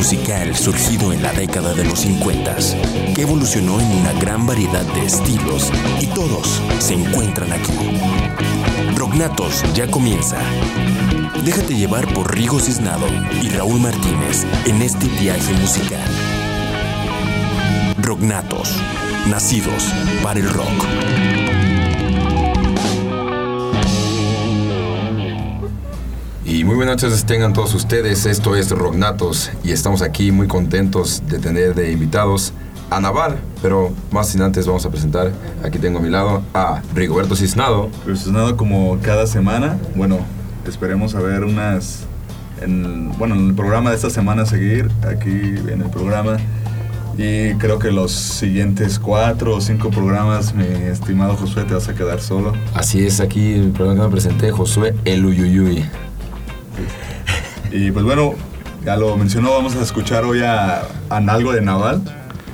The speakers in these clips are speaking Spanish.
musical surgido en la década de los 50, que evolucionó en una gran variedad de estilos y todos se encuentran aquí. Rognatos ya comienza. Déjate llevar por Rigo Cisnado y Raúl Martínez en este viaje musical. Rognatos, nacidos para el rock. Y muy buenas noches tengan todos ustedes, esto es Rognatos y estamos aquí muy contentos de tener de invitados a Naval, pero más sin antes vamos a presentar, aquí tengo a mi lado a Rigoberto Cisnado. Cisnado como cada semana, bueno, esperemos a ver unas, en, bueno, en el programa de esta semana seguir, aquí en el programa, y creo que los siguientes cuatro o cinco programas, mi estimado Josué, te vas a quedar solo. Así es, aquí, perdón que me presenté, Josué El Uyuyuy. Y pues bueno, ya lo mencionó, vamos a escuchar hoy a, a algo de Naval,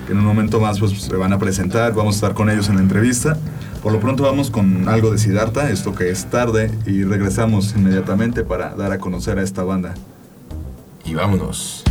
que en un momento más pues se van a presentar, vamos a estar con ellos en la entrevista. Por lo pronto vamos con algo de Siddhartha, esto que es tarde, y regresamos inmediatamente para dar a conocer a esta banda. Y vámonos.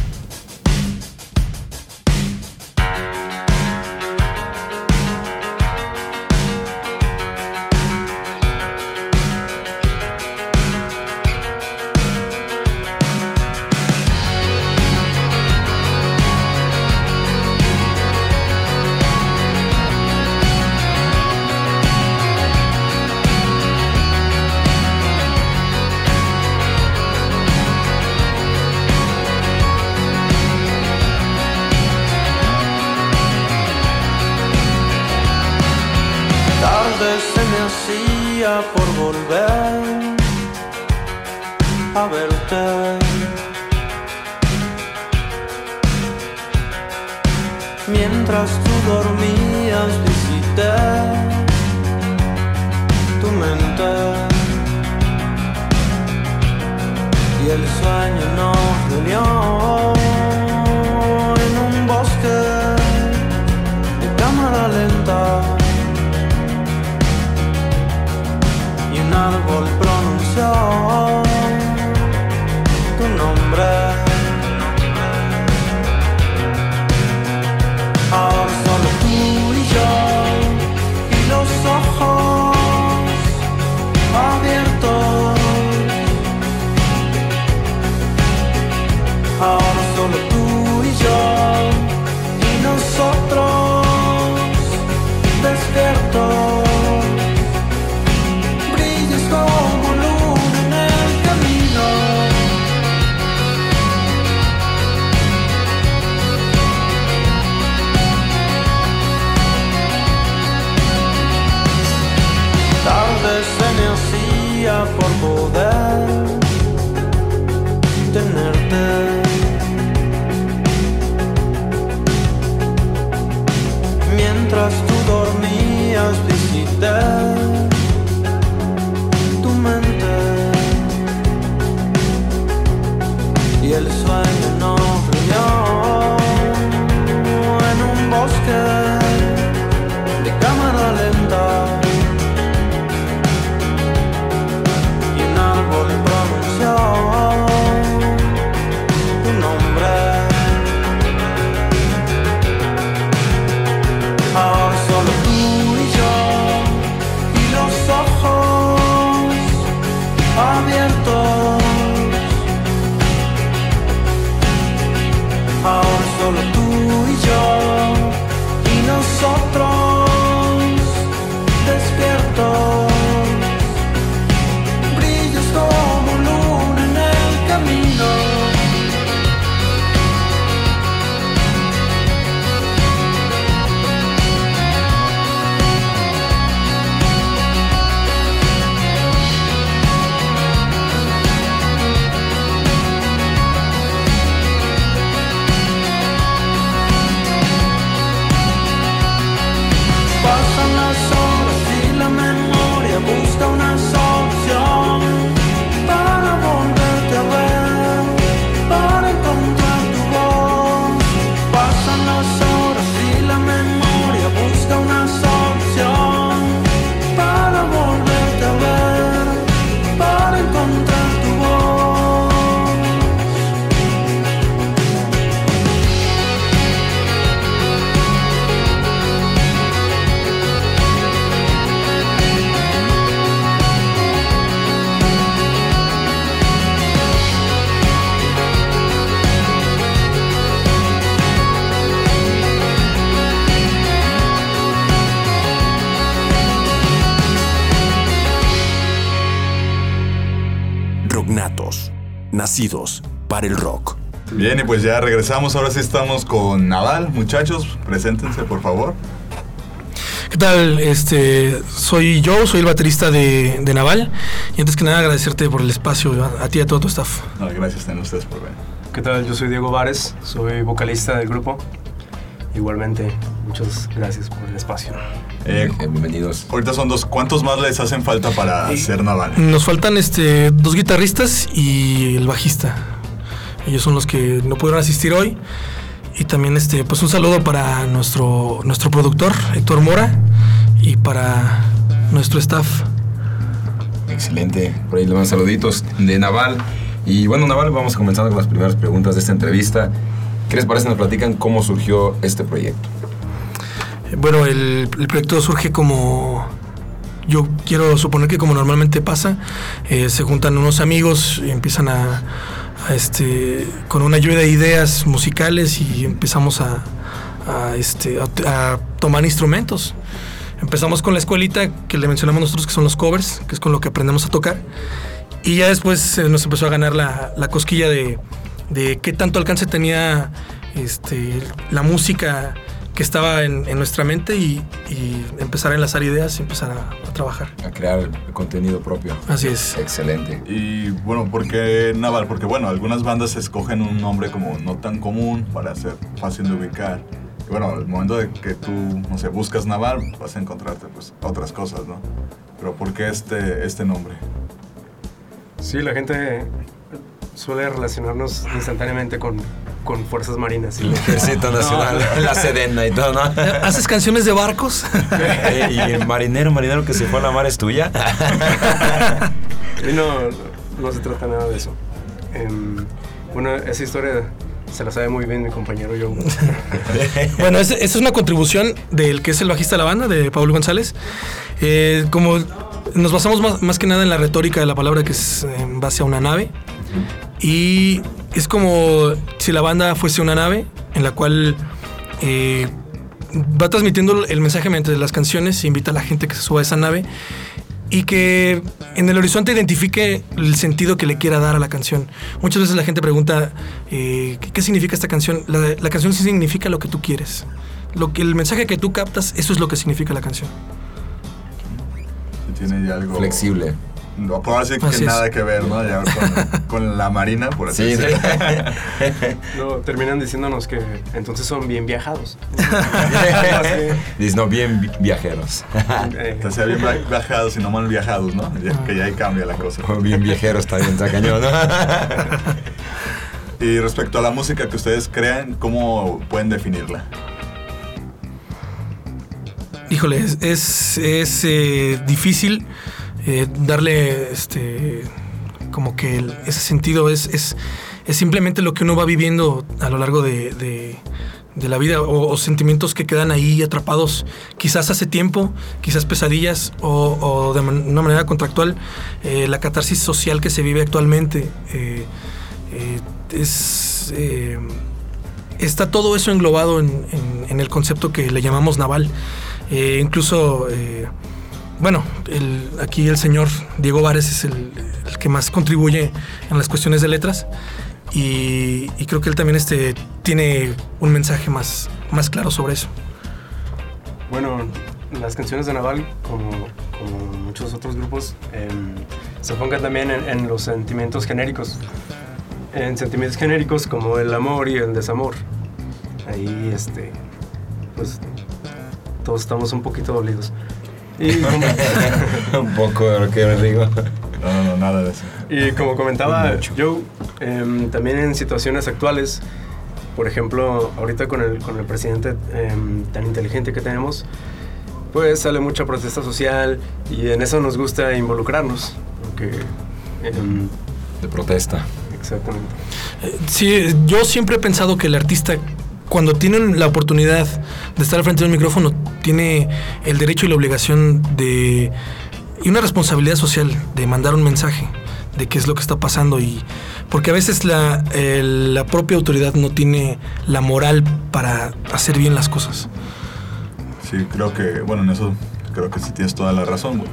tarde se me hacía por volver a verte. Mientras tú dormías visité tu mente y el sueño nos unió. nada golpe Bien, y pues ya regresamos. Ahora sí estamos con Naval. Muchachos, preséntense, por favor. ¿Qué tal? Este, soy yo, soy el baterista de, de Naval. Y antes que nada agradecerte por el espacio, a, ti y a todo tu staff. No, gracias a ustedes por venir. ¿Qué tal? Yo soy Diego Vares, soy vocalista del grupo. Igualmente, muchas gracias por el espacio. Eh, Eh, bienvenidos. ahorita son dos. ¿Cuántos más les hacen falta para Y- ser Naval? Nos faltan este, dos guitarristas y el bajista. Ellos son los que no pudieron asistir hoy. Y también este, pues un saludo para nuestro, nuestro productor, Héctor Mora, y para nuestro staff. Excelente. Por ahí le mando saluditos de Naval. Y bueno, Naval, vamos comenzando con las primeras preguntas de esta entrevista. ¿Qué les parece? Nos platican cómo surgió este proyecto. Bueno, el, el proyecto surge como. Yo quiero suponer que como normalmente pasa, eh, se juntan unos amigos y empiezan a, este, con una lluvia de ideas musicales y empezamos a, este, a tomar instrumentos. Empezamos con la escuelita que le mencionamos nosotros que son los covers, que es con lo que aprendemos a tocar. Y ya después eh, nos empezó a ganar la, la cosquilla de, de qué tanto alcance tenía este, la música que estaba en, en nuestra mente y, y empezar a enlazar ideas y empezar a, a trabajar. A crear el contenido propio. Así es. Excelente. Y bueno, ¿por qué Naval? Porque bueno, algunas bandas escogen un nombre como no tan común para ser fácil de ubicar. Y bueno, al momento de que tú, no sé, buscas Naval, vas a encontrarte pues otras cosas, ¿no? Pero ¿por qué este, este nombre? Sí, la gente suele relacionarnos instantáneamente con, con fuerzas marinas. El Ejército Nacional, la Sedena y todo, ¿no? ¿Haces canciones de barcos? Y el marinero, marinero que se fue a la mar es tuya. Y no, no se trata nada de eso. Em, bueno, esa historia se la sabe muy bien mi compañero Joe. Bueno, esa es una contribución del que es el bajista de la banda, de Pablo González. Eh, como nos basamos más, más que nada en la retórica de la palabra que es en base a una nave. Y es como si la banda fuese una nave en la cual eh, va transmitiendo el mensaje mediante las canciones e invita a la gente que se suba a esa nave y que en el horizonte identifique el sentido que le quiera dar a la canción. Muchas veces la gente pregunta, eh, ¿qué, significa esta canción? La, la canción sí significa lo que tú quieres. Lo que, el mensaje que tú captas, eso es lo que significa la canción. Si tiene ya algo... Flexible. No, por ahora sí que Así es. nada que ver, ¿no? Ya con, con la marina, por así Sí, sí. decirlo. No, terminan diciéndonos que entonces son bien viajados. Dices, no, bien vi- viajeros. Eh, Que sea bien via- viajados y no mal viajados, ¿no? Ya- que ya ahí cambia la cosa. bien viajeros está bien, cañón, ¿no? Y respecto a la música que ustedes crean, ¿cómo pueden definirla? Híjole, es, es, es, eh, difícil eh, darle este como que ese sentido es, es, es simplemente lo que uno va viviendo a lo largo de, de- la vida o, sentimientos que quedan ahí atrapados quizás hace tiempo, quizás pesadillas o, de una manera contractual, eh, la catarsis social que se vive actualmente. eh, es, está todo eso englobado en, en- el concepto que le llamamos naval. Incluso, bueno, aquí el señor Diego Vares es el, que más contribuye en las cuestiones de letras y, creo que él también este, tiene un mensaje más, más claro sobre eso. Bueno, las canciones de Naval, como, muchos otros grupos, em, se enfocan también en, en los sentimientos genéricos. En sentimientos genéricos como el amor y el desamor. Ahí, este, pues, todos estamos un poquito dolidos. Y como, Un poco de lo que me digo. No, no, no, nada de eso. y como comentaba. Joe, em, también en situaciones actuales, por ejemplo, ahorita con el, con el presidente em, tan inteligente que tenemos, pues sale mucha protesta social y en eso nos gusta involucrarnos. Porque, em, De protesta. exactamente. Eh, Sí, yo siempre he pensado que el artista, cuando tiene la oportunidad de estar al frente de un micrófono, tiene el derecho y la obligación de. y una responsabilidad social de mandar un mensaje de qué es lo que está pasando y porque a veces la, el- la propia autoridad no tiene la moral para hacer bien las cosas. Sí, creo que, bueno, en eso creo que sí tienes toda la razón.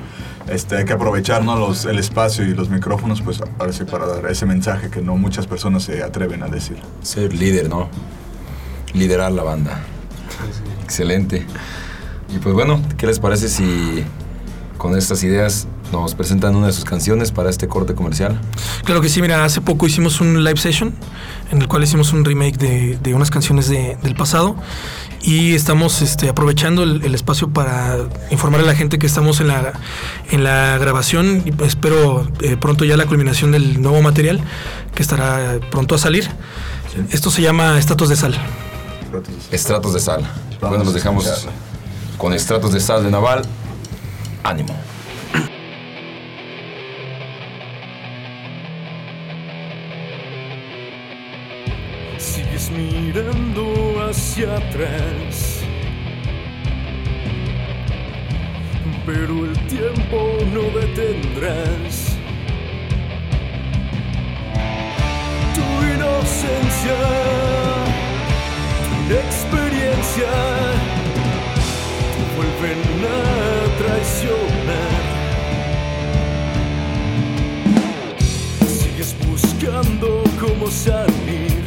este, hay que aprovechar ¿no? los, el espacio y los micrófonos, pues si para dar ese mensaje que no muchas personas se atreven a decir. Ser líder, ¿no? Liderar la banda. Excelente. Y pues bueno, ¿qué les parece si con estas ideas nos presentan una de sus canciones para este corte comercial? Claro que sí, mira, hace poco hicimos un live session en el cual hicimos un remake de, de unas canciones de- del pasado y estamos este, aprovechando el, el espacio para informar a la gente que estamos en la, en la grabación y pues, espero eh, pronto ya la culminación del nuevo material que estará pronto a salir. Esto se llama Estatus de Sal. Estratos de sal. Bueno, los a dejamos. Con estratos de sal de Naval. Ánimo. Sigues mirando hacia atrás. Pero el tiempo no detendrás. Tu inocencia, tu experiencia, vuelven a traicionar. Sigues buscando cómo salir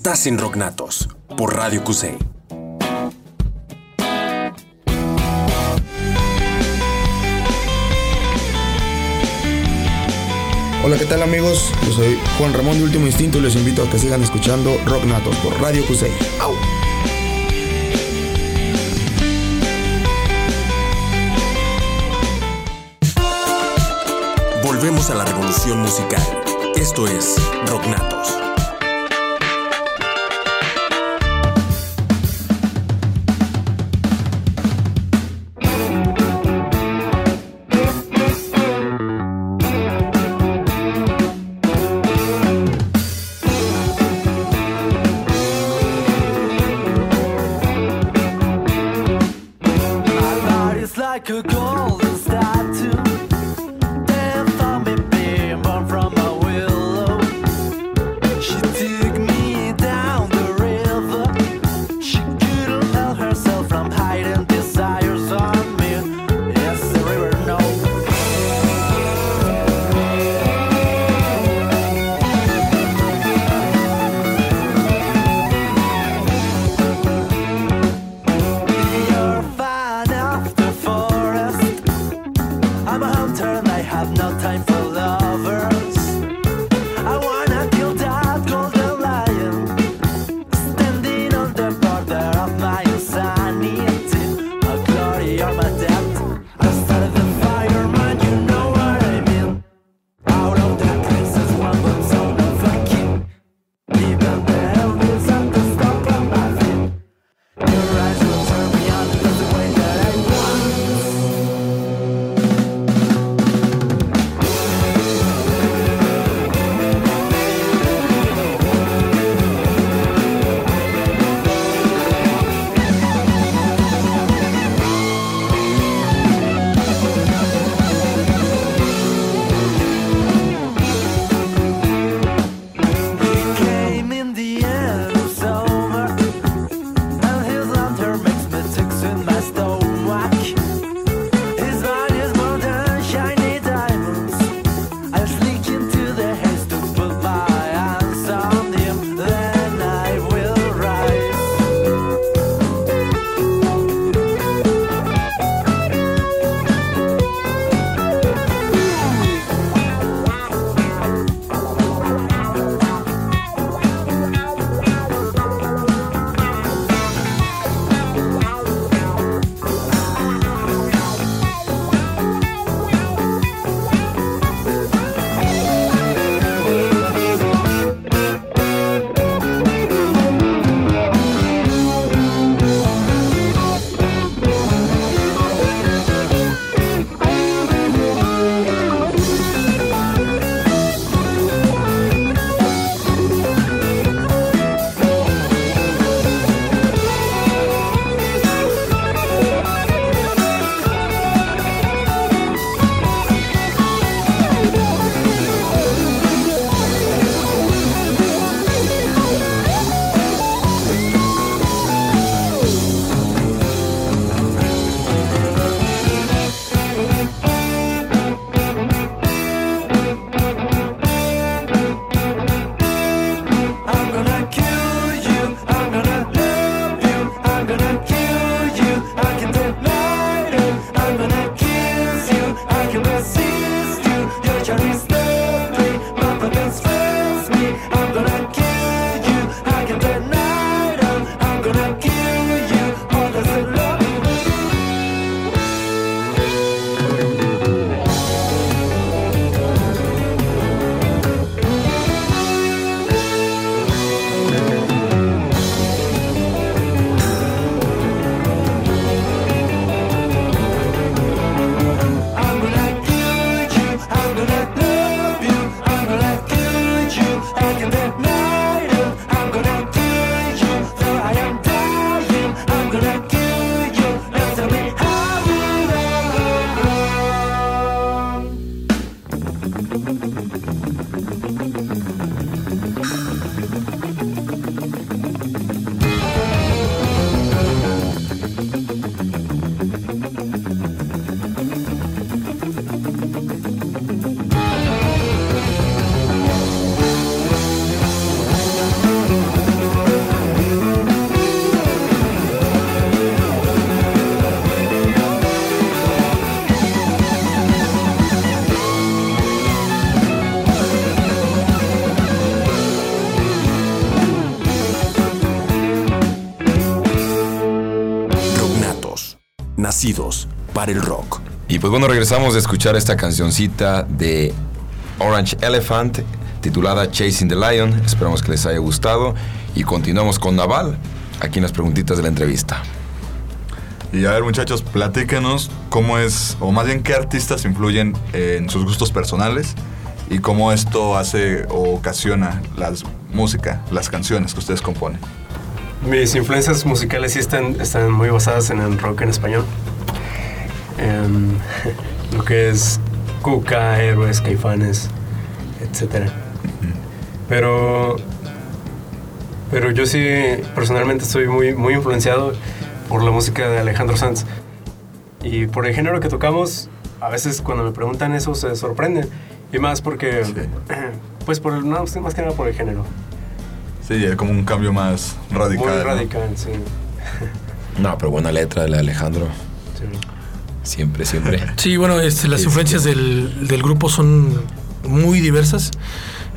estás en Rocknatos por Radio Cusey. Hola, ¿qué tal amigos? Yo soy Juan Ramón de Último Instinto y les invito a que sigan escuchando Rock Natos por Radio Cusey. ¡Au! Volvemos a la revolución musical. Esto es Rocknatos. Nacidos para el rock. Y pues bueno, regresamos de escuchar esta cancioncita de Orange Elephant titulada Chasing the Lion. Esperamos que les haya gustado. Y continuamos con Naval, aquí en las preguntitas de la entrevista. Y a ver, muchachos, platíquenos cómo es, o más bien qué artistas influyen en sus gustos personales y cómo esto hace o ocasiona la música, las canciones que ustedes componen. Mis influencias musicales sí están, están muy basadas en el rock en español. Lo que es Cuca, Héroes, Caifanes, etc. Pero, pero yo sí personalmente estoy muy, muy influenciado por la música de Alejandro Sanz. Y por el género que tocamos, a veces cuando me preguntan eso se sorprenden. Y más porque, Sí. pues por el, no, más que nada por el género. Sí, es como un cambio más radical. Muy ¿no? radical, sí. No, pero buena letra de Alejandro. sí. Siempre, siempre. Sí, bueno, este, las Sí, influencias del, del grupo son muy diversas.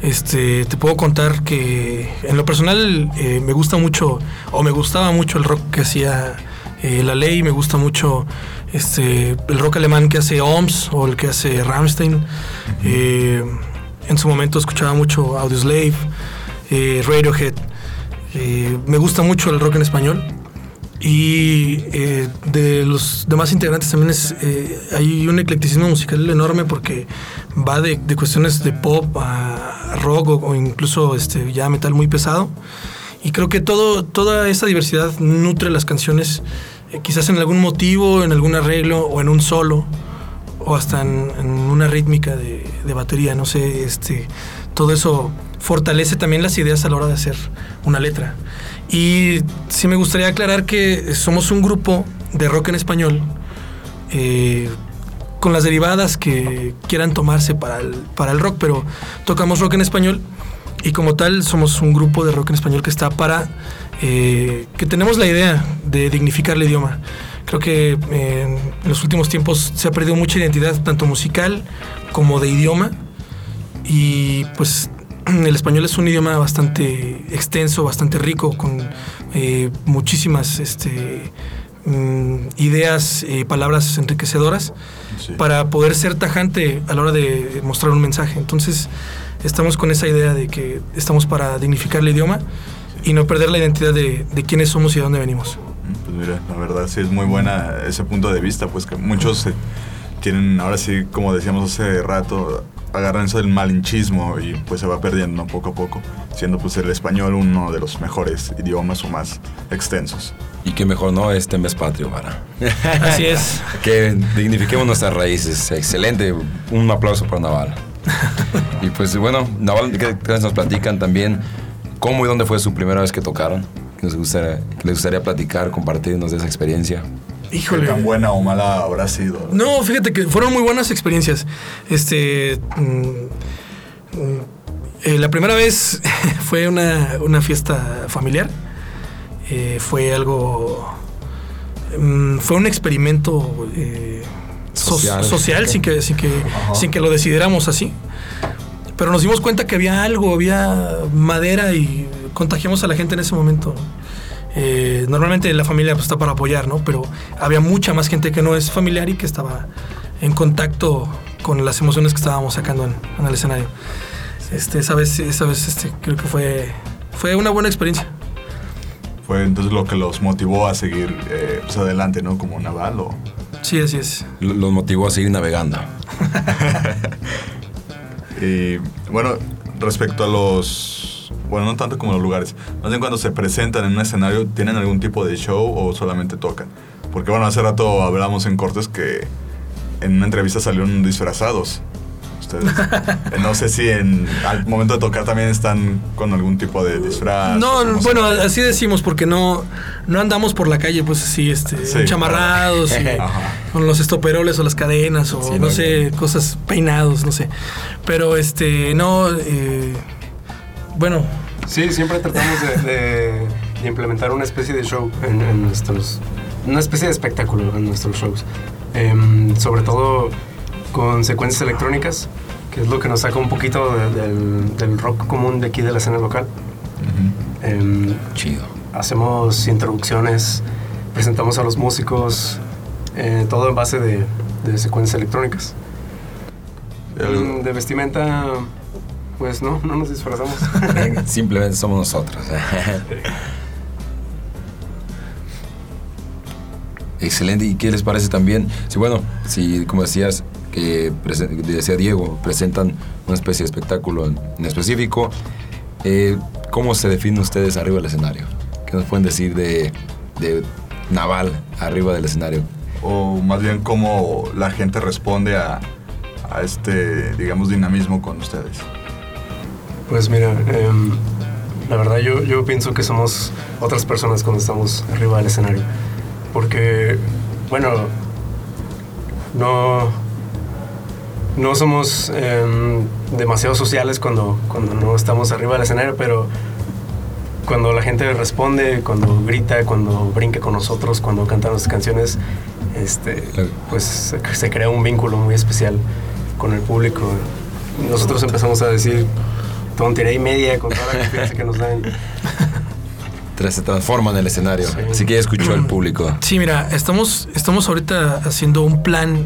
Este, te puedo contar que en lo personal eh, me gusta mucho, o me gustaba mucho el rock que hacía eh, La Ley, me gusta mucho este, el rock alemán que hace OMS o el que hace Rammstein. Eh, en su momento escuchaba mucho Audioslave, Radiohead. Me gusta mucho el rock en español. Y los demás integrantes también es, eh, hay un eclecticismo musical enorme porque va de, de cuestiones de pop a rock o, o incluso este, ya metal muy pesado. Y creo que todo, toda esa diversidad nutre las canciones, eh, quizás en algún motivo, en algún arreglo o en un solo o hasta en, en una rítmica de, de batería, no sé, este, todo eso fortalece también las ideas a la hora de hacer una letra. Y sí me gustaría aclarar que somos un grupo de rock en español eh, con las derivadas que quieran tomarse para el, para el rock, pero tocamos rock en español y como tal somos un grupo de rock en español que está para eh, que tenemos la idea de dignificar el idioma. Creo que eh, en los últimos tiempos se ha perdido mucha identidad, tanto musical como de idioma. Y pues el español es un idioma bastante extenso, bastante rico, con eh, muchísimas este, mm, ideas y palabras enriquecedoras Sí. para poder ser tajante a la hora de mostrar un mensaje. Entonces, estamos con esa idea de que estamos para dignificar el idioma y no perder la identidad de, de quiénes somos y de dónde venimos. Pues mira, la verdad sí es muy buena ese punto de vista, pues que muchos se tienen, ahora sí, como decíamos hace rato, agarran eso del malinchismo y pues se va perdiendo poco a poco, siendo pues el español uno de los mejores idiomas o más extensos. Y qué mejor, ¿no? Este mes patrio, para. Así es. que dignifiquemos nuestras raíces. Excelente. Un aplauso para Naval. y pues bueno, Naval, ¿qué, qué nos platican también? ¿Cómo y dónde fue su primera vez que tocaron? Que nos gustaría, que les gustaría platicar, compartirnos de esa experiencia. ¿Qué Híjole. tan buena o mala habrá sido? No, fíjate que fueron muy buenas experiencias. Este. mm, mm, eh, la primera vez fue una, una fiesta familiar. Eh, fue algo. mm, fue un experimento eh, so- Social. social, sin, que, sin, que, Ajá. sin que lo decidiéramos así. Pero nos dimos cuenta que había algo, había madera y contagiamos a la gente en ese momento. Eh, normalmente la familia pues, está para apoyar, ¿no? Pero había mucha más gente que no es familiar y que estaba en contacto con las emociones que estábamos sacando en, en el escenario. Este, esa vez, esa vez este, creo que fue, fue una buena experiencia. Fue entonces lo que los motivó a seguir eh, pues adelante, ¿no? Como naval o... Sí, así es. Los motivó a seguir navegando. Y bueno, respecto a los. Bueno, no tanto como los lugares. Más bien cuando se presentan en un escenario, ¿tienen algún tipo de show o solamente tocan? Porque bueno, hace rato hablamos en cortes que en una entrevista salieron disfrazados. Ustedes. No sé si en al momento de tocar también están con algún tipo de disfraz. No, se- bueno, así decimos porque no, no andamos por la calle pues así, este, Sí, chamarrados y con los estoperoles o las cadenas o Sí, no no, sé, cosas peinados, no sé. Pero este, no, eh, bueno, Sí, siempre tratamos de, de- de implementar una especie de show en, en nuestros. Una especie de espectáculo en nuestros shows. Em, sobre todo con secuencias electrónicas, que es lo que nos saca un poquito de- del, del rock común de aquí de la escena local. Em, Chido. hacemos introducciones, presentamos a los músicos, eh, todo en base de, de secuencias electrónicas. El- Mm, De vestimenta, pues no, no nos disfrazamos. Simplemente somos nosotros. Excelente. ¿Y qué les parece también? Si bueno, si como decías, que decía Diego, presentan una especie de espectáculo en, en específico, eh, ¿cómo se definen ustedes arriba del escenario? ¿Qué nos pueden decir de, de Naval arriba del escenario? o más bien cómo la gente responde a, a este, digamos, dinamismo con ustedes. Pues mira, em, la verdad yo, yo pienso que somos otras personas cuando estamos arriba del escenario. Porque, bueno, no, no somos em, demasiado sociales cuando, cuando no estamos arriba del escenario, pero cuando la gente responde, cuando grita, cuando brinca con nosotros, cuando canta nuestras canciones, este, pues se, se crea un vínculo muy especial con el público. Nosotros empezamos a decir tontería y media con toda la confianza que nos dan. Se transforma en el escenario. Sí. Así que ya escuchó el público. Sí, mira, estamos, estamos ahorita haciendo un plan,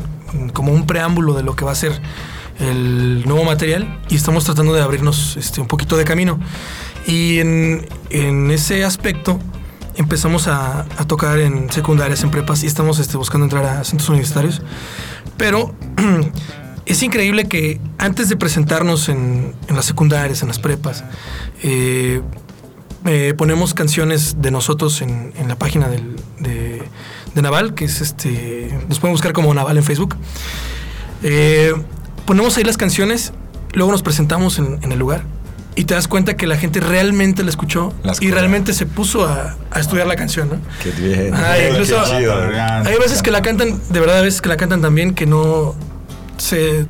como un preámbulo de lo que va a ser el nuevo material y estamos tratando de abrirnos este, un poquito de camino. Y en, en ese aspecto empezamos a, a tocar en secundarias, en prepas y estamos este, buscando entrar a centros universitarios. Pero es increíble que antes de presentarnos en, en las secundarias, en las prepas, eh, eh, ponemos canciones de nosotros en, en la página del- de, de Naval, que es este. Nos pueden buscar como Naval en Facebook. Eh, ponemos ahí las canciones, luego nos presentamos en, en el lugar y te das cuenta que la gente realmente la escuchó Las y realmente se puso a, a estudiar la canción, ¿no? Qué bien. Ay, Qué incluso- chido. Hay veces que la cantan, de verdad, hay veces que la cantan también que no se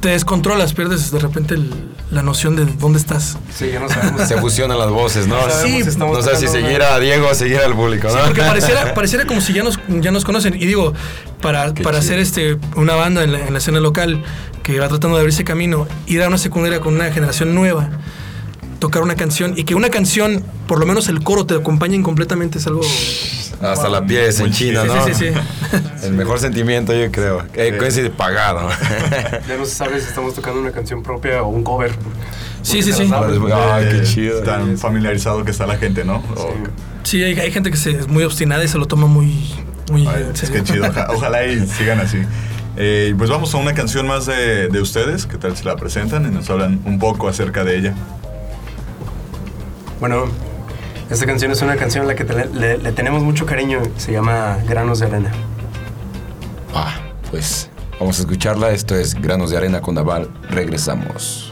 te descontrolas, pierdes de repente el- la noción de dónde estás. Sí, ya no sabemos. Se fusionan las voces, ¿no? Sabemos Sí, no sé si seguir a Diego o seguir al público, ¿no? Sí, porque pareciera, pareciera como si ya nos, ya nos conocen. Y digo, para, Qué para chido. hacer este, una banda en la, en la escena local que va tratando de abrirse camino, ir a una secundaria con una generación nueva, tocar una canción y que una canción, por lo menos el coro, te acompañen completamente es algo. Hasta la piel enchina, chido. ¿no? Sí, sí, sí. El mejor sentimiento, yo creo. Eh, coincide pagado. Ya no se sabe si estamos tocando una canción propia o un cover. Sí, sí, se sí. saben. Ay, qué Eh, chido. Tan familiarizado que está la gente, ¿no? O- Sí, hay, hay gente que se, es muy obstinada y se lo toma muy, muy Ay, en es que chido. Oja- ojalá y sigan así. Eh, pues vamos a una canción más de, de ustedes. ¿Qué tal si la presentan y nos hablan un poco acerca de ella? Bueno, esta canción es una canción a la que le, le tenemos mucho cariño. Se llama Granos de Arena. Ah, pues vamos a escucharla. Esto es Granos de Arena con Naval. Regresamos.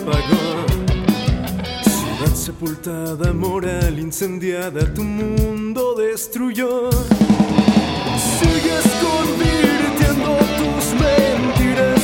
Apagó. Ciudad sepultada, moral incendiada, tu mundo destruyó. Sigues convirtiendo tus mentiras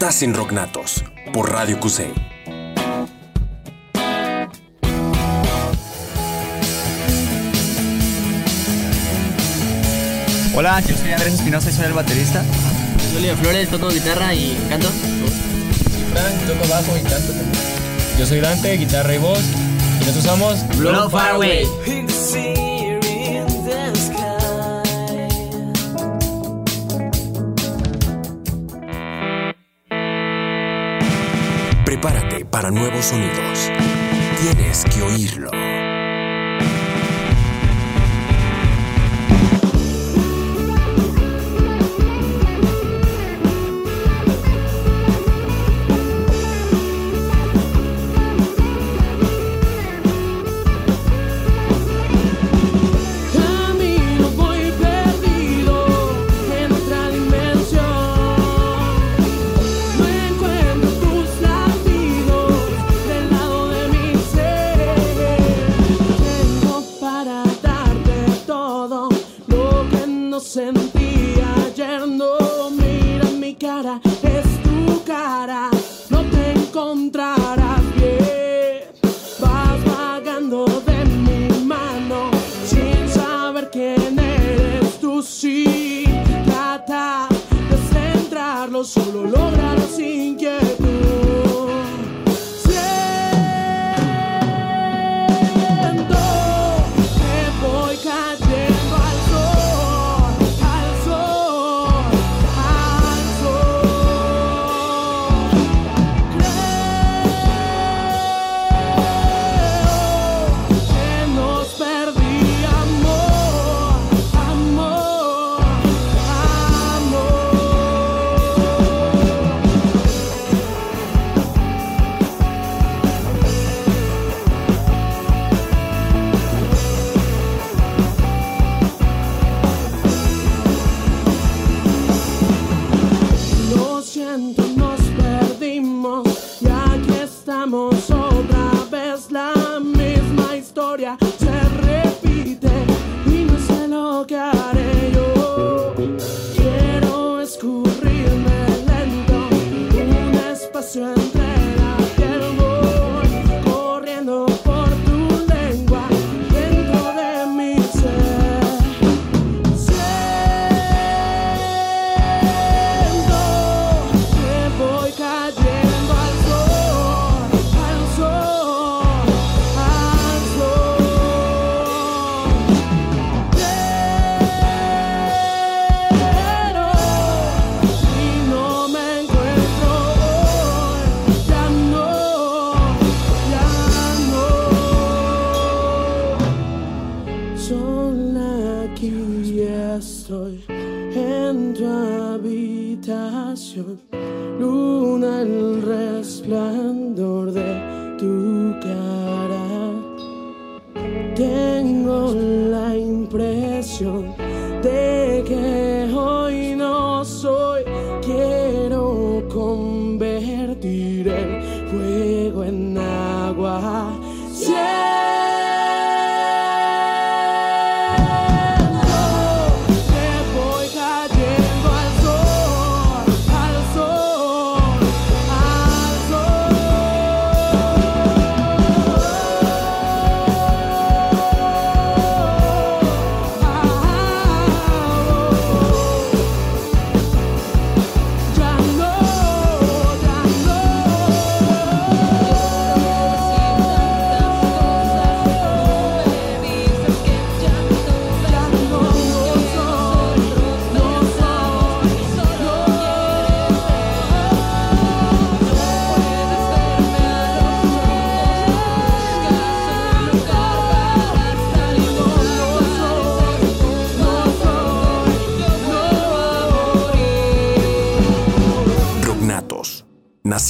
estás en Rocknatos por Radio QC. Hola, yo soy Andrés Espinosa y soy el baterista. Soy Oliver Flores, toco guitarra y canto. Frank, toco bajo y canto también. Yo soy Dante, guitarra y voz. Y nosotros somos Blow Far Away. Para nuevos sonidos. Tienes que oírlo.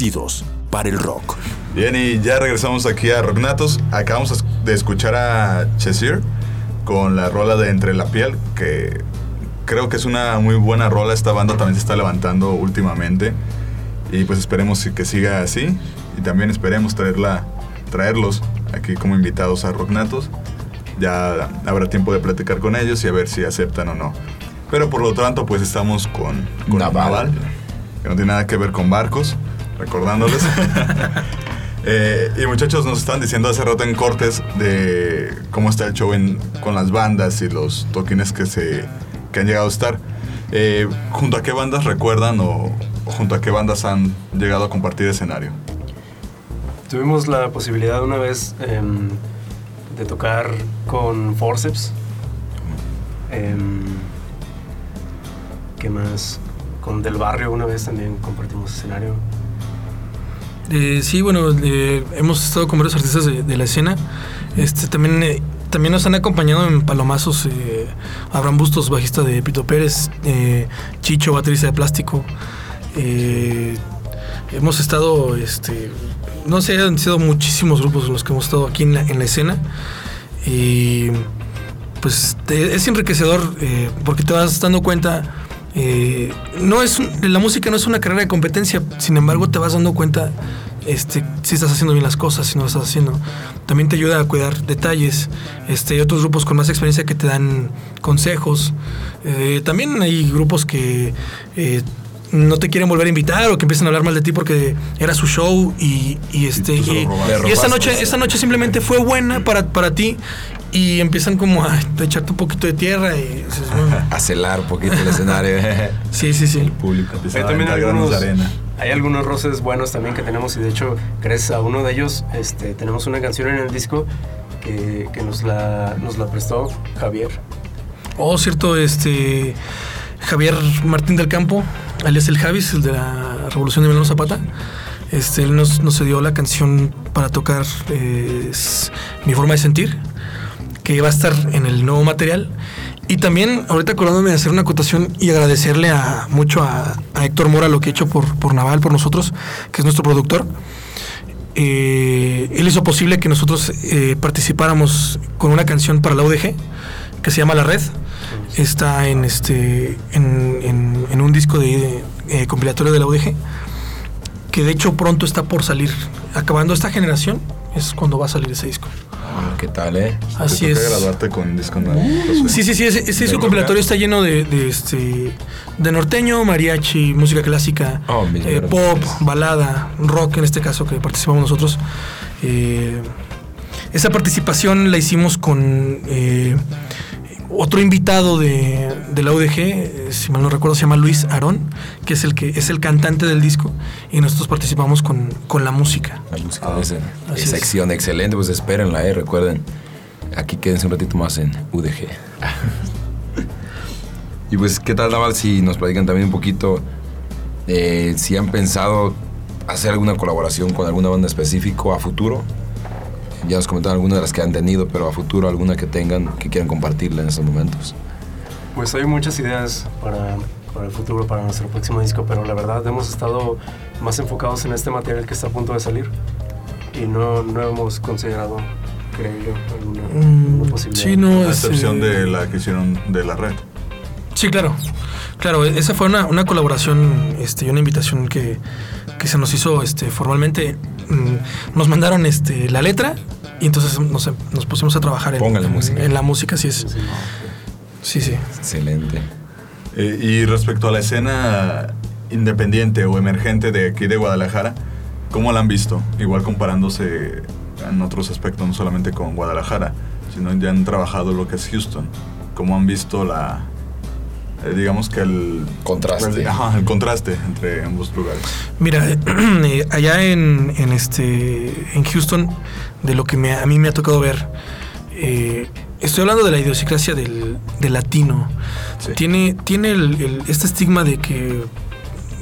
Nacidos para el rock. Bien, y ya regresamos aquí a Rocknatos. Acabamos de escuchar a Cheshire con la rola de Entre la Piel, que creo que es una muy buena rola. Esta banda también se está levantando últimamente. Y pues esperemos que siga así. Y también esperemos traerla, traerlos aquí como invitados a Rocknatos. Ya habrá tiempo de platicar con ellos y a ver si aceptan o no. Pero por lo tanto, pues estamos con, con Naval. Naval, que no tiene nada que ver con barcos, recordándoles. Eh, y muchachos, nos están diciendo hace rato en cortes de cómo está el show con las bandas y los toquines que, se, que han llegado a estar. Eh, ¿Junto a qué bandas recuerdan o, o junto a qué bandas han llegado a compartir escenario? Tuvimos la posibilidad una vez em, de tocar con Forceps. Em, ¿Qué más? Con Del Barrio una vez también compartimos escenario. Eh, sí, bueno, eh, hemos estado con varios artistas de, la escena. Este, también, eh, también nos han acompañado en Palomazos eh, Abraham Bustos, bajista de Pito Pérez, eh, Chicho, baterista de Plástico. Eh, hemos estado, este, no sé, han sido muchísimos grupos los que hemos estado aquí en la, en la escena. Y pues es enriquecedor porque te vas dando cuenta. Eh, no es la música no es una carrera de competencia, sin embargo te vas dando cuenta este, si estás haciendo bien las cosas, si no lo estás haciendo. También te ayuda a cuidar detalles. Este, hay otros grupos con más experiencia que te dan consejos. Eh, también hay grupos que eh, no te quieren volver a invitar o que empiezan a hablar mal de ti porque era su show y, y, este y, y esa noche esa noche simplemente fue buena para, para ti y empiezan como a echarte un poquito de tierra y dices, bueno, A celar un poquito el escenario. sí sí sí Público. Hay también algunos, arena. hay algunos roces buenos también que tenemos y de hecho gracias a uno de ellos este, tenemos una canción en el disco que, que nos, la, nos la prestó Javier. Oh, cierto, este Javier Martín del Campo, alias el Javis, el de la Revolución de Emiliano Zapata. Este, él nos, nos cedió la canción para tocar eh, es Mi forma de sentir, que va a estar en el nuevo material. Y también, ahorita acordándome de hacer una acotación y agradecerle a, mucho a, a Héctor Mora lo que ha hecho por, Naval, por nosotros, que es nuestro productor. Eh, él hizo posible que nosotros eh, participáramos con una canción para la UDG que se llama La Red. Está en este un disco de eh, compilatorio de la UDG que de hecho pronto está por salir. Acabando esta generación es cuando va a salir ese disco. Ah, ¿Qué tal, eh? Así Te es. graduarte con disco nuevo. Josué. Sí, sí, sí, ese, ese disco compilatorio está lleno de, de, este de norteño, mariachi, música clásica, Oh, eh, pop, balada, rock en este caso que participamos nosotros. Eh, esa participación la hicimos con eh, otro invitado de, de la UDG, eh, si mal no recuerdo, se llama Luis Aarón, que es el que es el cantante del disco, y nosotros participamos con, con la música. La música de esa, sección excelente, pues espérenla, eh, recuerden. Aquí quédense un ratito más en UDG. y pues, ¿qué tal, Naval, si nos platican también un poquito eh, si han pensado hacer alguna colaboración con alguna banda específico a futuro? Ya nos comentaron algunas de las que han tenido, pero a futuro alguna que tengan, que quieran compartirla en estos momentos. Pues hay muchas ideas para, para el futuro, para nuestro próximo disco, pero la verdad hemos estado más enfocados en este material que está a punto de salir y no, no hemos considerado, creo yo, alguna, Mm, alguna posibilidad. sí, no, A es, excepción eh, de la que hicieron de la red. Sí, claro. Claro, esa fue una, una colaboración este, y una invitación que, que se nos hizo este, formalmente. Mm, Nos mandaron este, la letra y entonces nos, nos pusimos a trabajar en, en- música. en la música, sí es. Sí, sí. Excelente. Eh, y respecto a la escena independiente o emergente de aquí de Guadalajara, ¿cómo la han visto? Igual comparándose en otros aspectos, no solamente con Guadalajara, sino ya han trabajado lo que es Houston. ¿Cómo han visto la, digamos que el Contraste. Ajá, el contraste entre ambos lugares. Mira, eh, allá en, en este en Houston, de lo que me- a mí me ha tocado ver, eh, estoy hablando de la idiosincrasia del, del latino. Sí. Tiene, tiene el- el- este estigma de que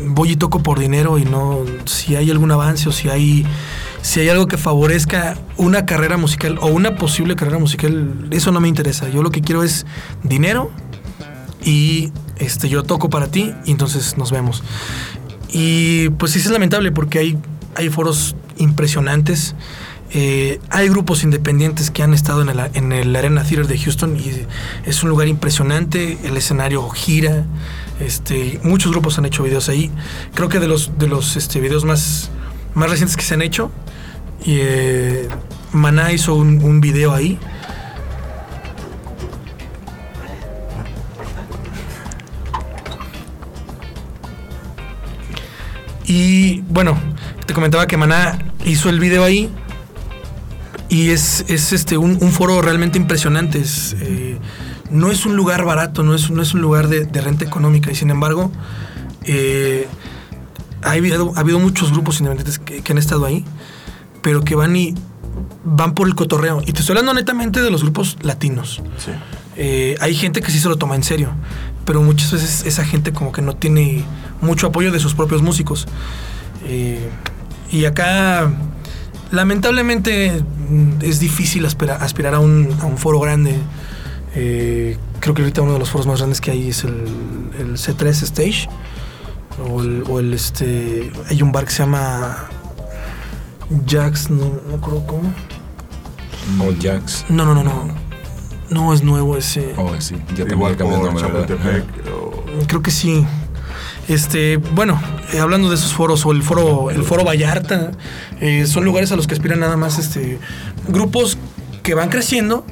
voy y toco por dinero y no si hay algún avance o si hay si hay algo que favorezca una carrera musical o una posible carrera musical, eso no me interesa. Yo lo que quiero es dinero y este yo toco para ti y entonces nos vemos. Y pues sí es lamentable porque hay, hay foros impresionantes. Eh, hay grupos independientes que han estado en el, en el Arena Theater de Houston y es un lugar impresionante. El escenario gira. Este, muchos grupos han hecho videos ahí. Creo que de los, de los este, videos más, más recientes que se han hecho, y, eh, Maná hizo un, un video ahí. Y bueno, te comentaba que Maná hizo el video ahí. Y es, es este un, un foro realmente impresionante. Es, eh, no es un lugar barato, no es, no es un lugar de, de renta económica. Y sin embargo, eh, ha, habido, ha habido muchos grupos independientes que, que han estado ahí, pero que van y van por el cotorreo. Y te estoy hablando netamente de los grupos latinos. Eh, hay gente que sí se lo toma en serio, pero muchas veces esa gente como que no tiene mucho apoyo de sus propios músicos. Eh, y acá, lamentablemente, mm, es difícil aspira- aspirar a un, a un foro grande. Eh, creo que ahorita uno de los foros más grandes que hay es el, el C3 Stage. O el, o el, este. Hay un bar que se llama. Jax, no, no acuerdo cómo. O Jax. No, no, no, no. No es nuevo ese. Oh, sí. Ya te Igual voy a cambiar el nombre. Creo que sí. Este, bueno, eh, hablando de esos foros o el foro, el foro Vallarta, eh, son lugares a los que aspiran nada más este grupos que van creciendo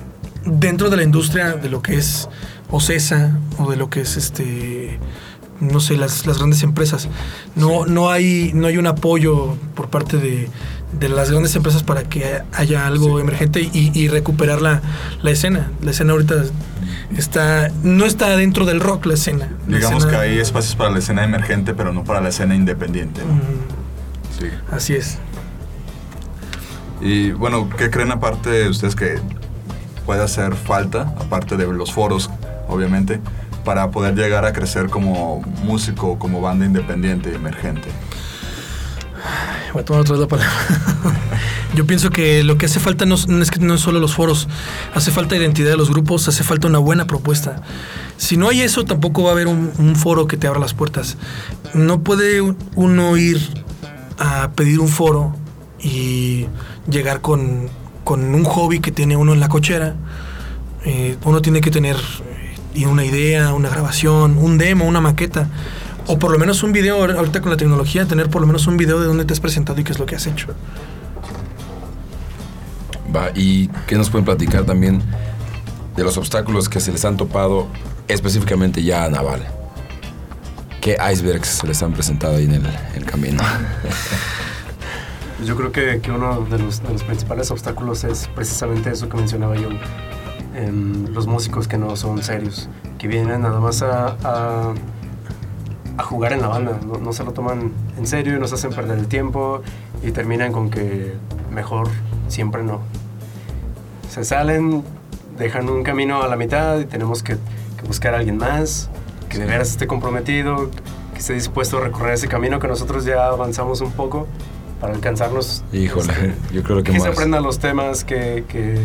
dentro de la industria de lo que es Ocesa o de lo que es este no sé, las, las grandes empresas. No, no hay, no hay un apoyo por parte de, de las grandes empresas para que haya algo emergente y, y recuperar la, la escena. La escena ahorita está, no está dentro del rock la escena. La Digamos escena- que hay espacios para la escena emergente, pero no para la escena independiente. ¿no? Mm, Sí. Así es. Y bueno, ¿qué creen aparte de ustedes que puede hacer falta, aparte de los foros, obviamente, para poder llegar a crecer como músico, como banda independiente, emergente? Tomar otra vez la palabra. Yo pienso que lo que hace falta no, no es que no es solo los foros, hace falta identidad de los grupos, hace falta una buena propuesta. Si no hay eso, tampoco va a haber un, un foro que te abra las puertas. No puede uno ir a pedir un foro y llegar con, con un hobby que tiene uno en la cochera. Eh, uno tiene que tener eh, una idea, una grabación, un demo, una maqueta. O por lo menos un video, ahor- ahorita con la tecnología, tener por lo menos un video de dónde te has presentado y qué es lo que has hecho. Va, ¿y qué nos pueden platicar también de los obstáculos que se les han topado específicamente ya a Naval? ¿Qué icebergs se les han presentado ahí en el, el camino? Yo creo que, que uno de los, de los principales obstáculos es precisamente eso que mencionaba yo. em, los músicos que no son serios, que vienen nada más a, a, a jugar en la banda, no, no se lo toman en serio y nos hacen perder el tiempo y terminan con que mejor siempre no. Se salen, dejan un camino a la mitad y tenemos que, que buscar a alguien más que de veras esté comprometido, que esté dispuesto a recorrer ese camino que nosotros ya avanzamos un poco para alcanzarnos. Híjole, Este, yo creo que que más. se aprendan los temas, que, que,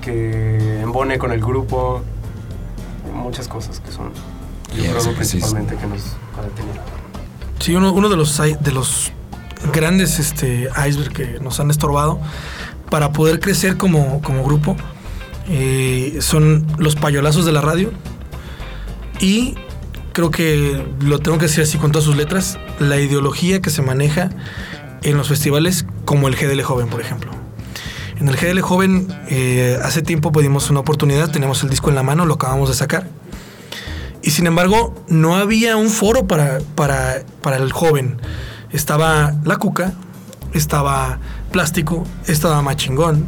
que embone con el grupo, muchas cosas que son, yo creo, que principalmente que nos ha detenido. Sí, uno, uno de los de los grandes este, iceberg que nos han estorbado para poder crecer como, como grupo eh, son los payolazos de la radio y creo que lo tengo que decir así con todas sus letras, la ideología que se maneja en los festivales como el GDL Joven, por ejemplo. En el GDL Joven eh, hace tiempo pedimos una oportunidad, tenemos el disco en la mano, lo acabamos de sacar. Y sin embargo, no había un foro para, para, para el joven. Estaba La Cuca, estaba Plástico, estaba Machingón,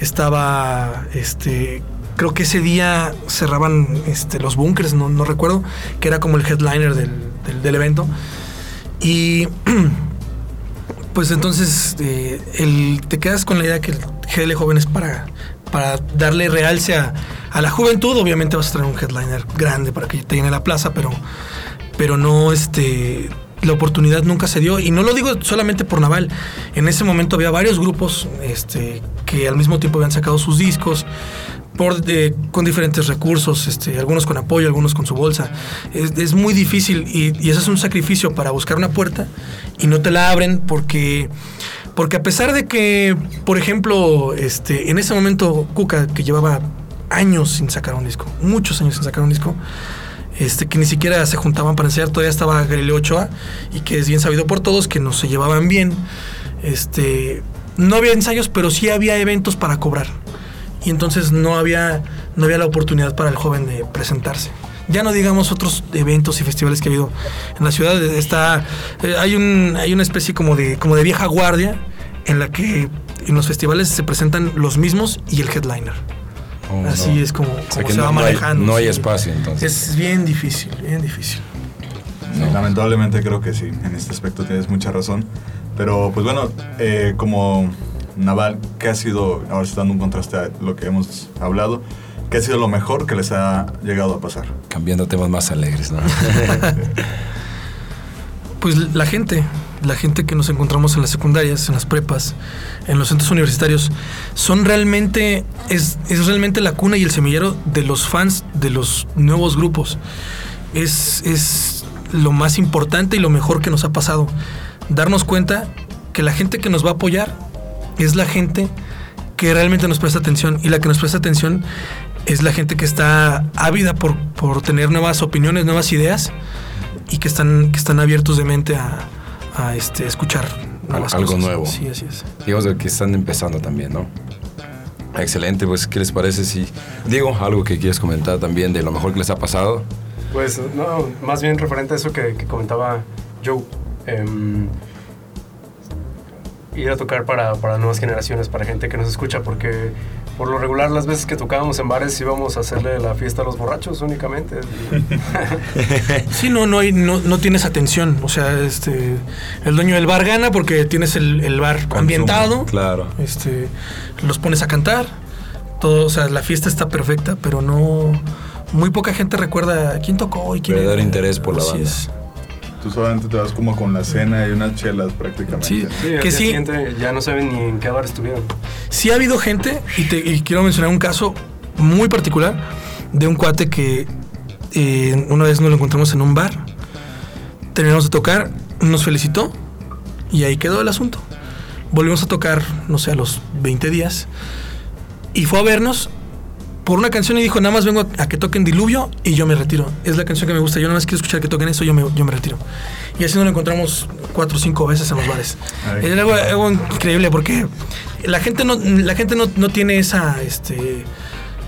estaba este. Creo que ese día cerraban este, los bunkers, no, no recuerdo, que era como el headliner del, del- evento. Y pues entonces eh, el, te quedas con la idea que el GL Joven es para, para darle realce a, a la juventud. Obviamente vas a traer un headliner grande para que te llene la plaza, pero, pero no este. La oportunidad nunca se dio. Y no lo digo solamente por Naval. En ese momento había varios grupos este, que al mismo tiempo habían sacado sus discos. Por, con diferentes recursos, este, algunos con apoyo, algunos con su bolsa. Es, es muy difícil y, y eso es un sacrificio para buscar una puerta y no te la abren porque, porque a pesar de que, por ejemplo, este, en ese momento Cuca, que llevaba años sin sacar un disco, muchos años sin sacar un disco, este, que ni siquiera se juntaban para ensayar, todavía estaba Galileo Ochoa y que es bien sabido por todos que no se llevaban bien. Este, no había ensayos, pero sí había eventos para cobrar. Y entonces no había, no había la oportunidad para el joven de presentarse. Ya no digamos otros eventos y festivales que ha habido en la ciudad. Está, eh, hay, un, hay una especie como de, como de vieja guardia en la que en los festivales se presentan los mismos y el headliner. Oh, Así no. es como, O sea como que se no- va no hay- manejando. no hay espacio, entonces. Es bien difícil, bien difícil. Sí, Lamentablemente creo que sí, en este aspecto tienes mucha razón. Pero pues bueno, eh, como Naval, ¿qué ha sido, ahora sí dando un contraste a lo que hemos hablado, qué ha sido lo mejor que les ha llegado a pasar? Cambiando temas más alegres, ¿no? Pues la gente, la gente que nos encontramos en las secundarias, en las prepas, en los centros universitarios, son realmente, es, es realmente la cuna y el semillero de los fans de los nuevos grupos. Es, es lo más importante y lo mejor que nos ha pasado. Darnos cuenta que la gente que nos va a apoyar es la gente que realmente nos presta atención. Y la que nos presta atención es la gente que está ávida por, por tener nuevas opiniones, nuevas ideas y que están, que están abiertos de mente a, a, este, escuchar nuevas Algo cosas. nuevo. Sí, así es. Digamos que están empezando también, ¿no? Excelente, pues, ¿qué les parece si... Diego, algo que quieres comentar también de lo mejor que les ha pasado? Pues no, más bien referente a eso que, que comentaba Joe. em, ir a tocar para, para nuevas generaciones, para gente que nos escucha, porque por lo regular las veces que tocábamos en bares íbamos a hacerle la fiesta a los borrachos únicamente. Sí, no, no, hay, no, no tienes atención. O sea, este, el dueño del bar gana porque tienes el, el bar ambientado. Claro. Este, los pones a cantar. Todo, o sea, la fiesta está perfecta, pero no. Muy poca gente recuerda quién tocó y quién. Verdadero interés por la Así banda. es. Tú solamente te vas como con la cena y unas chelas prácticamente. Sí. Que sí. ya no saben ni en qué bar estuvieron. Sí ha habido gente, y, te, y quiero mencionar un caso muy particular de un cuate que eh, una vez nos lo encontramos en un bar, terminamos de tocar, nos felicitó y ahí quedó el asunto. Volvimos a tocar, no sé, a los 20 días y fue a vernos por una canción y dijo, nada más vengo a, que toquen Diluvio y yo me retiro. Es la canción que me gusta, yo nada más quiero escuchar que toquen eso, yo me, yo me retiro. Y así nos lo encontramos cuatro o cinco veces en los bares. Era algo, algo increíble porque la gente no, la gente no, no tiene esa, este,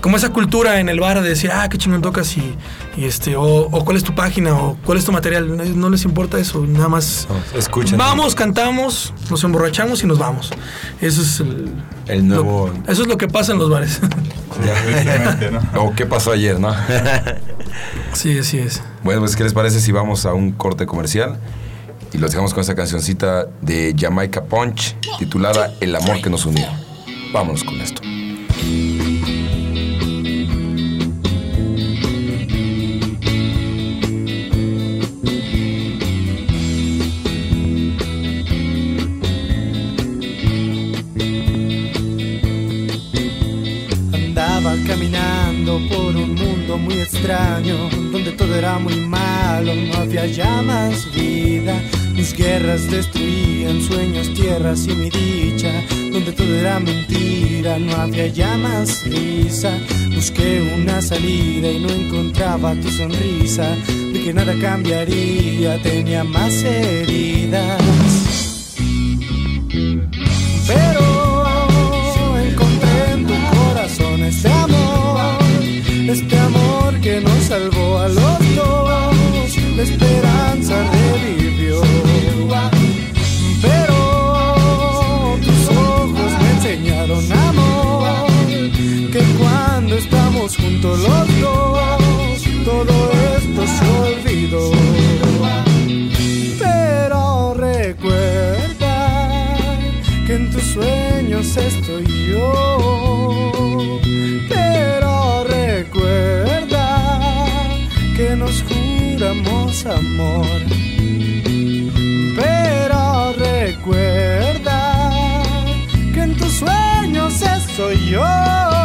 como esa cultura en el bar de decir, ah, qué chingón tocas y, y este, o, o cuál es tu página o cuál es tu material. No, no les importa eso, nada más. No, escuchan. Vamos, cantamos, nos emborrachamos y nos vamos. Eso es el, El nuevo... lo- eso es lo que pasa en los bares. O qué pasó ayer, ¿no? sí, así es. bueno, pues, ¿qué les parece si vamos a un corte comercial? Y los dejamos con esta cancioncita de Jamaica Punch, titulada El amor que nos unió. Vámonos con esto. Destruían sueños, tierras y mi dicha, donde todo era mentira, no había ya más risa. Busqué una salida y no encontraba tu sonrisa, de que nada cambiaría, tenía más heridas. Pero los dos, todo esto se olvidó. Pero recuerda que en tus sueños estoy yo. Pero recuerda que nos juramos amor. Pero recuerda que en tus sueños estoy yo.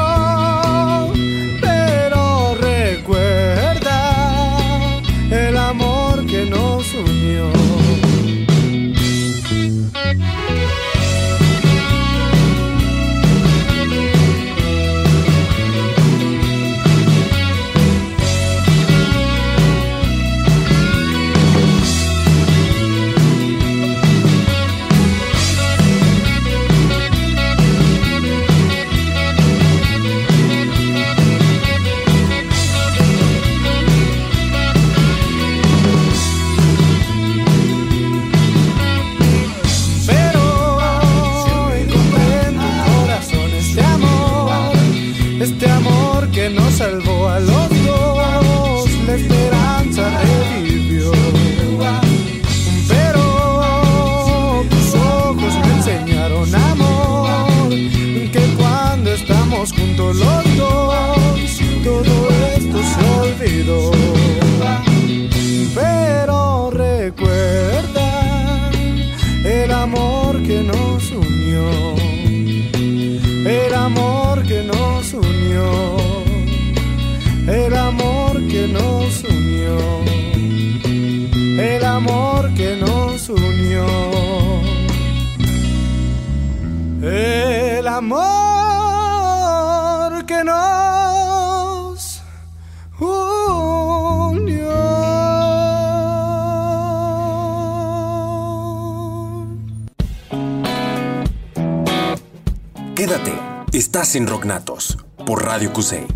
En Rocknatos por Radio Cusey.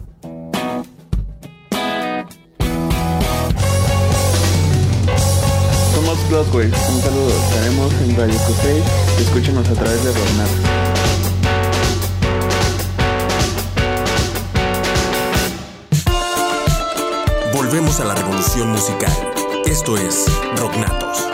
Somos Closeway, un saludo. Estaremos en Radio Cusey. Escúchenos a través de Rocknatos. Volvemos a la revolución musical. Esto es Rocknatos.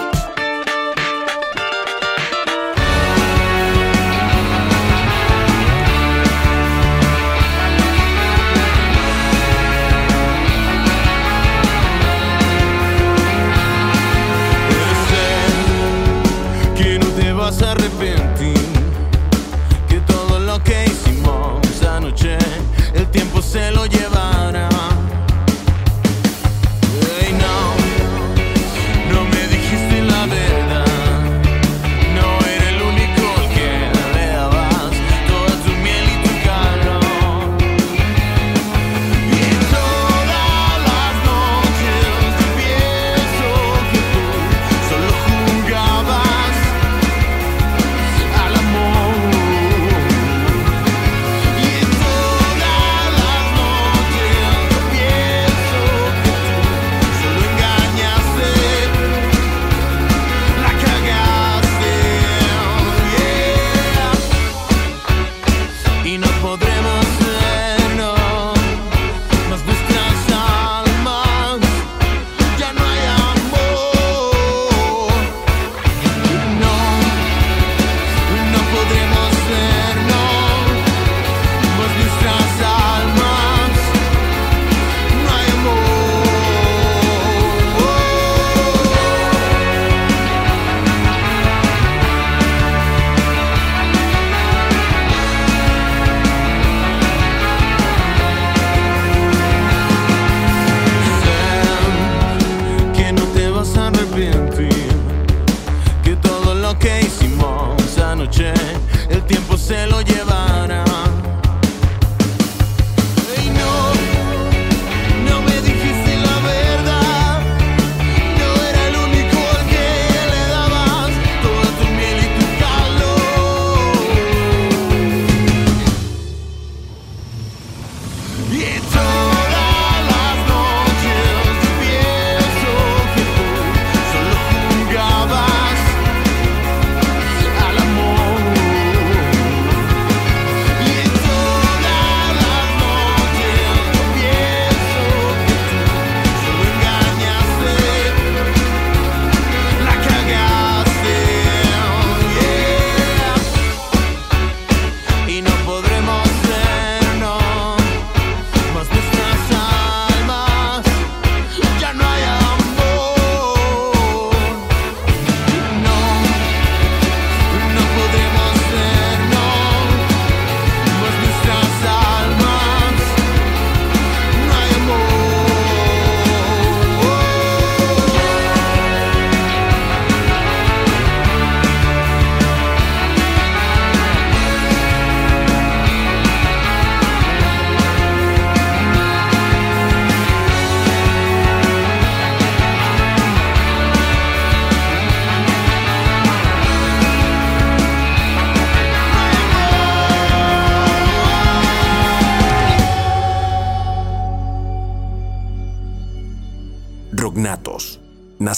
Se lo llevará.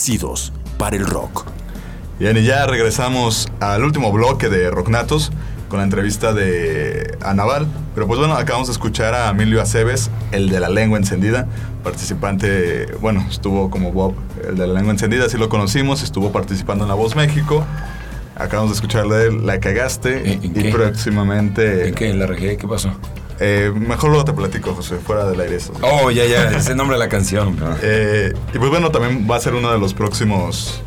Nacidos para el rock. Bien, y ya regresamos al último bloque de Rocknatos con la entrevista de Anaval. Pero pues bueno, acabamos de escuchar a Emilio Aceves, el de la lengua encendida, participante, bueno, estuvo como Bob, el de la lengua encendida, así lo conocimos, estuvo participando en La Voz México. Acabamos de escuchar de él, La Cagaste, y qué? próximamente... ¿En qué? ¿En la regué? ¿Qué pasó? Eh, mejor luego te platico, José, fuera del aire eso. Oh, ya, ya, es el nombre de la canción. Eh, y pues bueno, también va a ser uno de los próximos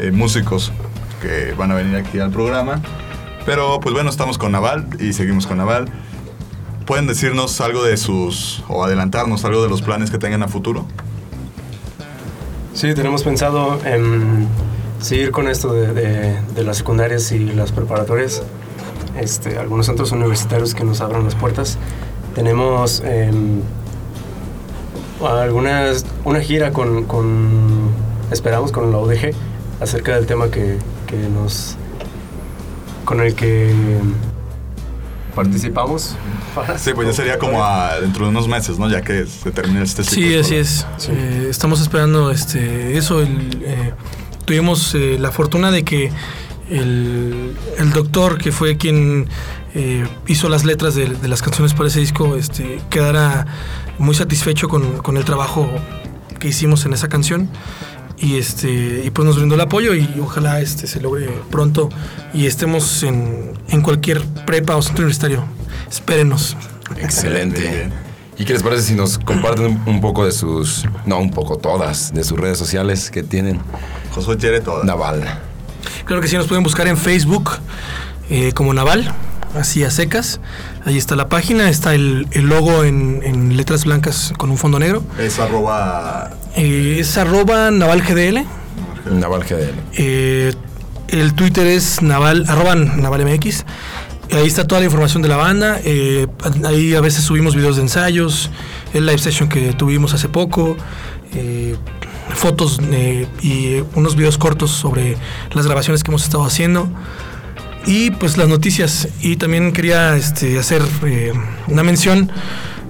eh, músicos que van a venir aquí al programa. Pero pues bueno, estamos con Naval y seguimos con Naval. ¿Pueden decirnos algo de sus, o adelantarnos algo de los planes que tengan a futuro? Sí, tenemos pensado em, seguir con esto de, de- de las secundarias y las preparatorias. Este, algunos centros universitarios que nos abran las puertas. Tenemos em, algunas, una gira con, con- esperamos, con la UDG acerca del tema que, que nos, con el que participamos. Sí, pues ya sería como a- dentro de unos meses, ¿no? Ya que se termine este ciclo. Sí, así escolar. es. Eh, estamos esperando este, eso. el, eh, tuvimos eh, la fortuna de que el, el doctor, que fue quien eh, hizo las letras de, de las canciones para ese disco, este, quedara muy satisfecho con, con el trabajo que hicimos en esa canción. Y, este, y pues nos brindó el apoyo y ojalá este, se logre pronto y estemos en, en cualquier prepa o centro universitario. Espérenos. Excelente. ¿Y qué les parece si nos comparten un, poco de sus, no, un poco todas, de sus redes sociales que tienen? Josué quiere todas. Naval. Claro que sí, nos pueden buscar en Facebook eh, como Naval, así a secas. Ahí está la página, está el, el logo en, en letras blancas con un fondo negro. Es arroba. Eh, es arroba navalgdl. Naval GDL. Eh, el Twitter es naval, arroba navalmx. Ahí está toda la información de la banda. eh, ahí a veces subimos videos de ensayos, el live session que tuvimos hace poco, eh, fotos eh, y unos videos cortos sobre las grabaciones que hemos estado haciendo. Y pues las noticias. Y también quería este, hacer eh, una mención.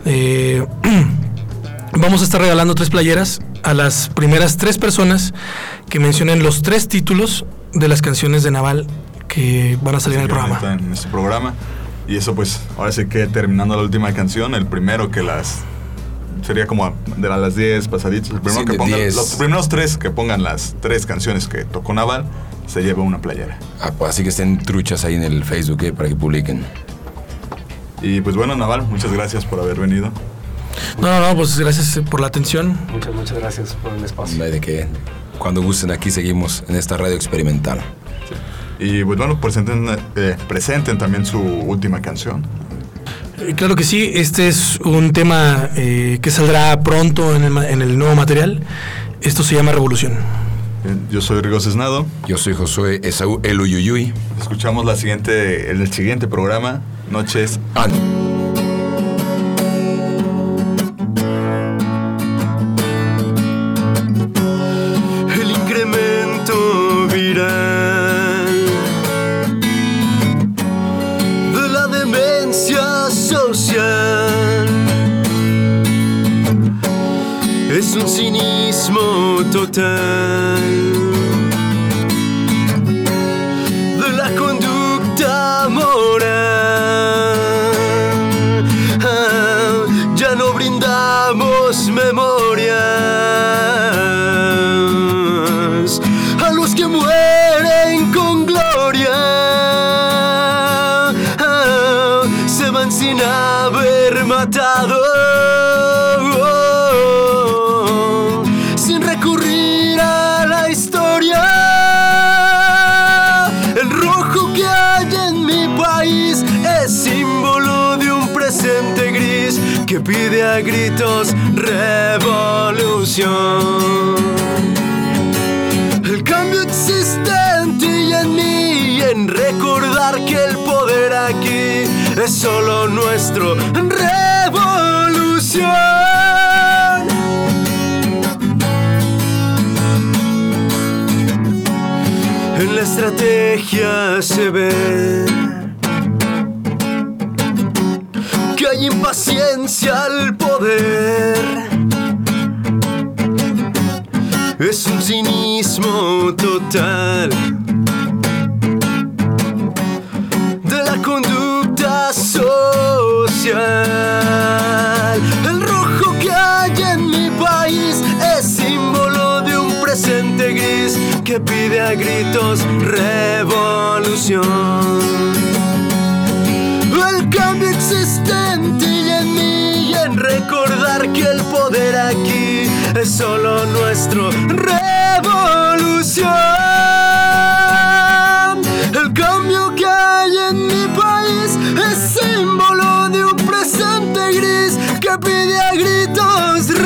eh, vamos a estar regalando tres playeras a las primeras tres personas que mencionen los tres títulos de las canciones de Naval que van a salir en el programa. En este programa. Y eso, pues, ahora sí que terminando la última canción, el primero que las. Sería como de las 10 pasaditas. El primero Sí, que pongan. 10. Los primeros tres que pongan las tres canciones que tocó Naval se lleva una playera. Ah, pues así que estén truchas ahí en el Facebook eh, para que publiquen. Y pues bueno, Naval, muchas gracias por haber venido. No, no, no, pues gracias por la atención. Muchas, muchas gracias por el espacio. No hay de que cuando gusten aquí seguimos en esta radio experimental. Y pues bueno, presenten, eh, presenten también su última canción. Eh, Claro que sí, este es un tema eh, que saldrá pronto en el, ma- en el nuevo material. Esto se llama Revolución. Eh, Yo soy Rigo Cisnado. Yo soy Josué Esaú El Uyuyuy. Escuchamos la siguiente, en el siguiente programa, Noches. el pide a gritos revolución. El cambio existente y en mí en recordar que el poder aquí es solo nuestro. Revolución. En la estrategia se ve que hay impaciencia al poder. Es un cinismo total de la conducta social. El rojo que hay en mi país es símbolo de un presente gris que pide a gritos revolución. El cambio existente aquí es solo nuestro. Revolución. El cambio que hay en mi país es símbolo de un presente gris que pide a gritos.